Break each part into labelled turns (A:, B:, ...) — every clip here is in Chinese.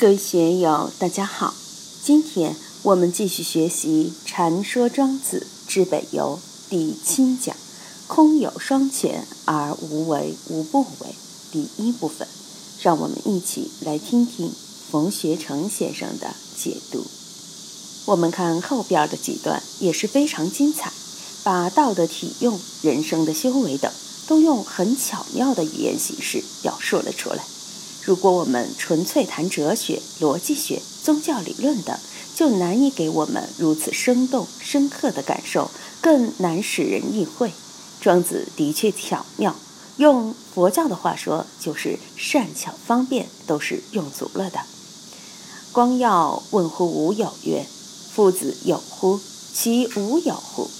A: 各位学友，大家好。今天我们继续学习《禅说庄子之北游》第七讲“空有双全而无为无不为”第一部分。让我们一起来听听冯学成先生的解读。我们看后边的几段也是非常精彩，把道德体用、人生的修为等，都用很巧妙的语言形式表述了出来。如果我们纯粹谈哲学、逻辑学、宗教理论等，就难以给我们如此生动、深刻的感受，更难使人意会。庄子的确巧妙，用佛教的话说，就是善巧方便都是用足了的。光耀问乎无有曰：“夫子有乎？其无有乎？”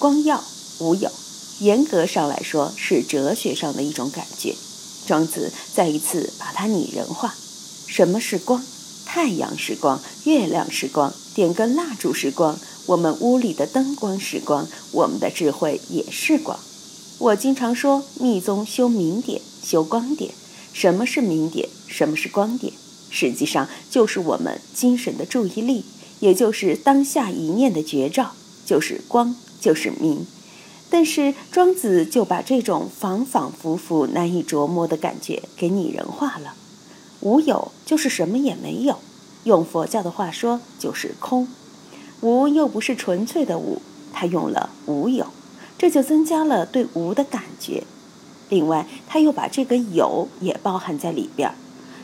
A: 光耀无有，严格上来说是哲学上的一种感觉。庄子再一次把它拟人化：什么是光？太阳是光，月亮是光，点根蜡烛是光，我们屋里的灯光是光，我们的智慧也是光。我经常说，密宗修明点，修光点。什么是明点？什么是光点？实际上就是我们精神的注意力，也就是当下一念的觉照，就是光，就是明。但是庄子就把这种反反复复难以琢磨的感觉给拟人化了。无有就是什么也没有，用佛教的话说就是空。无又不是纯粹的无，他用了无有，这就增加了对无的感觉。另外，他又把这个有也包含在里边。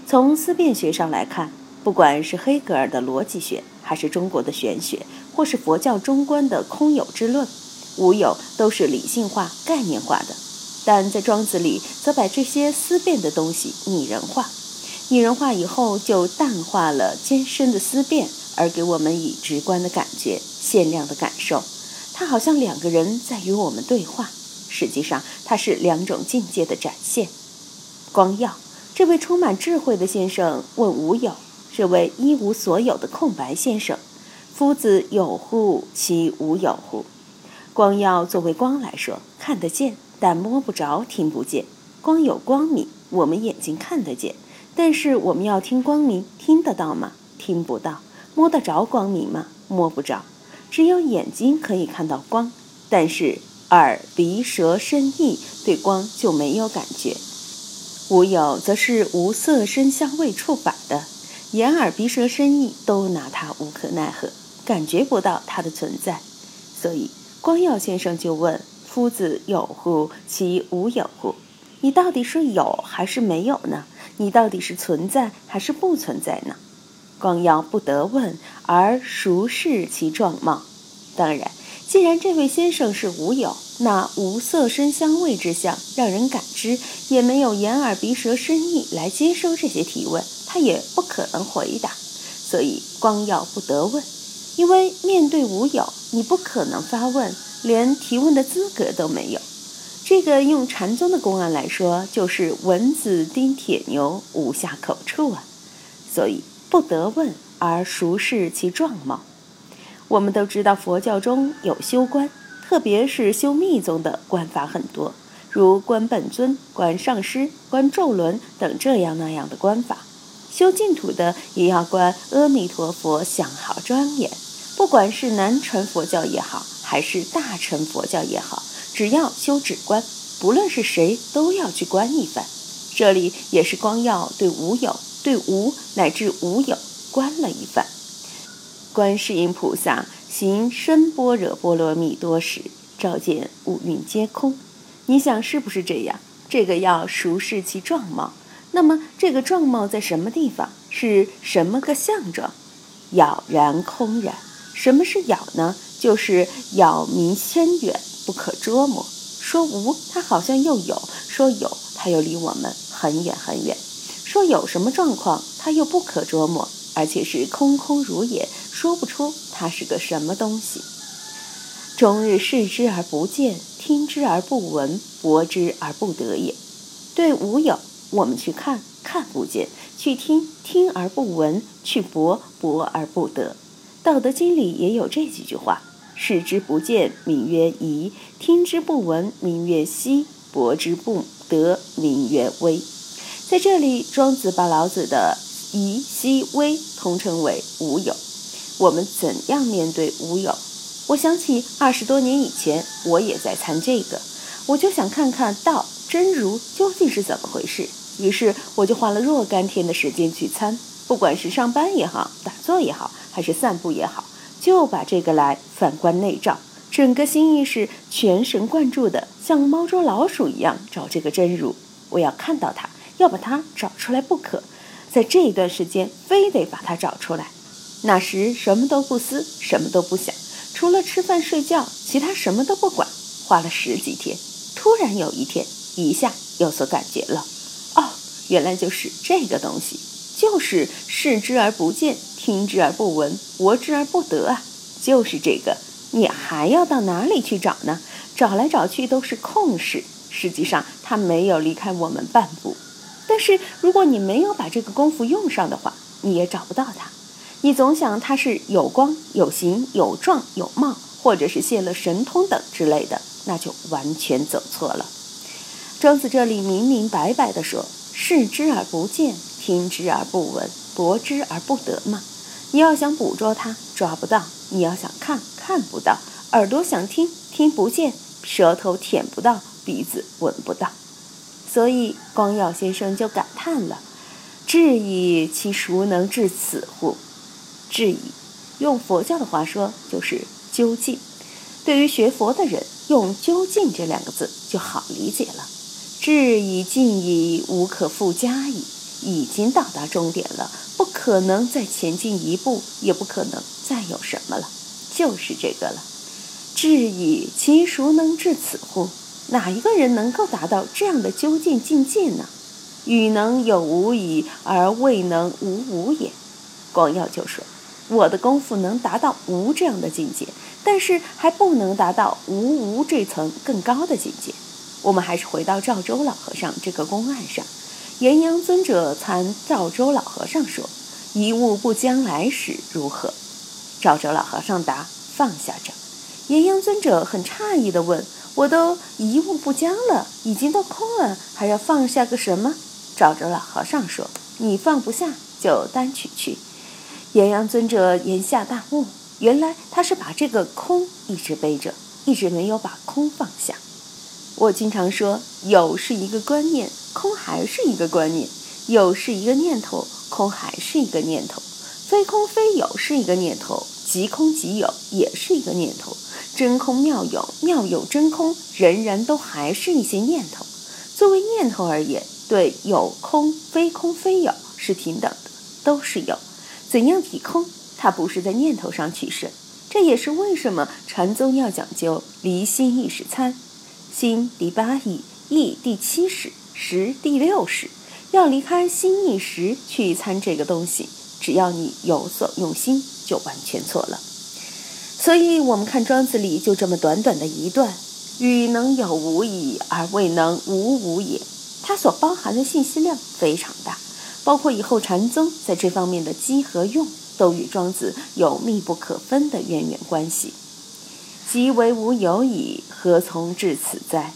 A: 从思辨学上来看，不管是黑格尔的逻辑学，还是中国的玄学，或是佛教中观的空有之论。无有都是理性化、概念化的，但在庄子里，则把这些思辨的东西拟人化。拟人化以后，就淡化了艰深的思辨，而给我们以直观的感觉、限量的感受。它好像两个人在与我们对话，实际上它是两种境界的展现。光耀这位充满智慧的先生问无有，这位一无所有的空白先生：“夫子有乎？其无有乎？”光耀作为光来说，看得见，但摸不着，听不见。光有光明，我们眼睛看得见，但是我们要听光明，听得到吗？听不到。摸得着光明吗？摸不着。只有眼睛可以看到光，但是耳、鼻、舌、身、意对光就没有感觉。无有，则是无色、声、香味、触法的，眼、耳、鼻、舌、身、意都拿它无可奈何，感觉不到它的存在，所以。光耀先生就问：“夫子有乎？其无有乎？你到底是有还是没有呢？你到底是存在还是不存在呢？”光耀不得问，而熟视其状貌。当然，既然这位先生是无有，那无色声香味之相让人感知，也没有眼耳鼻舌身意来接收这些提问，他也不可能回答。所以，光耀不得问。因为面对无有，你不可能发问，连提问的资格都没有。这个用禅宗的公案来说，就是蚊子叮铁牛，无下口处啊。所以不得问而熟视其状貌。我们都知道佛教中有修观，特别是修密宗的观法很多，如观本尊、观上师、观咒轮等这样那样的观法。修净土的也要观阿弥陀佛相好庄严。不管是南传佛教也好，还是大乘佛教也好，只要修止观，不论是谁，都要去观一番。这里也是光耀对无有、对无乃至无有观了一番。观世音菩萨行深般若波罗蜜多时，照见五蕴皆空。你想是不是这样？这个要熟视其状貌。那么这个状貌在什么地方？是什么个相状？杳然空然。什么是杳呢？就是杳冥千远，不可捉摸。说无，它好像又有；说有，它又离我们很远很远。说有什么状况，它又不可捉摸，而且是空空如也，说不出它是个什么东西。终日视之而不见，听之而不闻，博之而不得也。对无有，我们去看，看不见；去听，听而不闻；去博，博而不得。道德经里也有这几句话：视之不见，名曰夷；听之不闻，名曰希；博之不得，名曰微。在这里，庄子把老子的夷、希微通称为无有。我们怎样面对无有？我想起二十多年以前，我也在参这个，我就想看看道真如究竟是怎么回事。于是我就花了若干天的时间去参，不管是上班也好，打坐也好，还是散步也好，就把这个来反观内照，整个心意识全神贯注的，像猫捉老鼠一样找这个真如。我要看到它，要把它找出来不可，在这一段时间，非得把它找出来。那时什么都不思，什么都不想，除了吃饭睡觉，其他什么都不管。花了十几天，突然有一天，一下有所感觉了。哦，原来就是这个东西，就是视之而不见，听之而不闻，闻之而不得啊！就是这个，你还要到哪里去找呢？找来找去都是空事，实际上它没有离开我们半步。但是如果你没有把这个功夫用上的话，你也找不到它。你总想它是有光、有形、有状、有貌，或者是现了神通等之类的，那就完全走错了。庄子这里明明白白地说：“视之而不见，听之而不闻，博之而不得嘛。”你要想捕捉它，抓不到；你要想看，看不到；耳朵想听，听不见；舌头舔不到，鼻子闻不到。所以光耀先生就感叹了：“至矣，其孰能至此乎？”至矣，用佛教的话说就是究竟。对于学佛的人，用“究竟”这两个字就好理解了。至矣尽矣，无可复加矣。已经到达终点了，不可能再前进一步，也不可能再有什么了，就是这个了。至矣，其孰能至此乎？哪一个人能够达到这样的究竟境界呢？与能有无矣，而未能无无也。光耀就说。我的功夫能达到无这样的境界，但是还不能达到无无这层更高的境界。我们还是回到赵州老和尚这个公案上。岩阳尊者参赵州老和尚说：“一物不将来时如何？”赵州老和尚答：“放下着。”岩阳尊者很诧异地问：“我都一物不将了，已经都空了，还要放下个什么？”赵州老和尚说：“你放不下，就单取去。”岩阳尊者言下大悟，原来他是把这个空一直背着，一直没有把空放下。我经常说，有是一个观念，空还是一个观念；有是一个念头，空还是一个念头；非空非有是一个念头，即空即有也是一个念头。真空妙有，妙有真空，仍然都还是一些念头。作为念头而言，对有空、非空非有是平等的，都是有。怎样体空？它不是在念头上取胜，这也是为什么禅宗要讲究离心意识参，心第八意，意第七识，识第六识，要离开心意时去参这个东西。只要你有所用心，就完全错了。所以，我们看庄子里就这么短短的一段：“予能有无矣，而未能无无也。”它所包含的信息量非常大。包括以后禅宗在这方面的机和用，都与庄子有密不可分的渊源关系。即为无有矣，何从至此哉？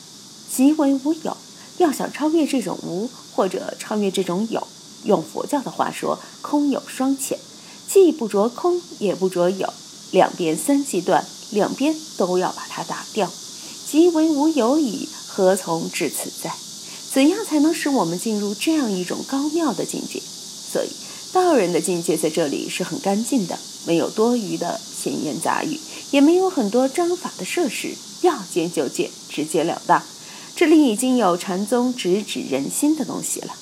A: 即为无有，要想超越这种无，或者超越这种有，用佛教的话说，空有双浅，既不着空，也不着有，两边三际断，两边都要把它打掉。即为无有矣，何从至此哉？怎样才能使我们进入这样一种高妙的境界？所以，道人的境界在这里是很干净的，没有多余的闲言杂语，也没有很多章法的设施，要见就见，直截了当。这里已经有禅宗直指人心的东西了。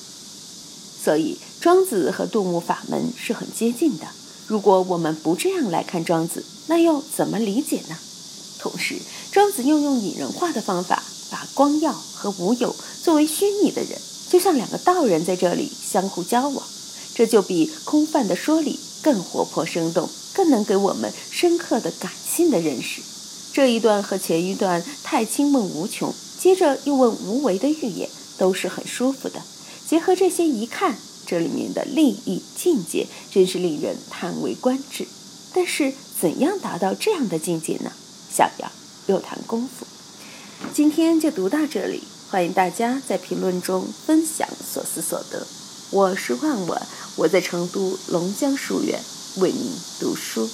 A: 所以，庄子和杜牧法门是很接近的。如果我们不这样来看庄子，那又怎么理解呢？同时，庄子又用拟人化的方法。把光耀和无有作为虚拟的人，就像两个道人在这里相互交往，这就比空泛的说理更活泼生动，更能给我们深刻的感性的认识。这一段和前一段太清梦无穷，接着又问无为的预言，都是很舒服的。结合这些一看，这里面的利益境界真是令人叹为观止。但是怎样达到这样的境界呢？想要又谈功夫。今天就读到这里，欢迎大家在评论中分享所思所得。我是万万，我在成都龙江书院为您读书。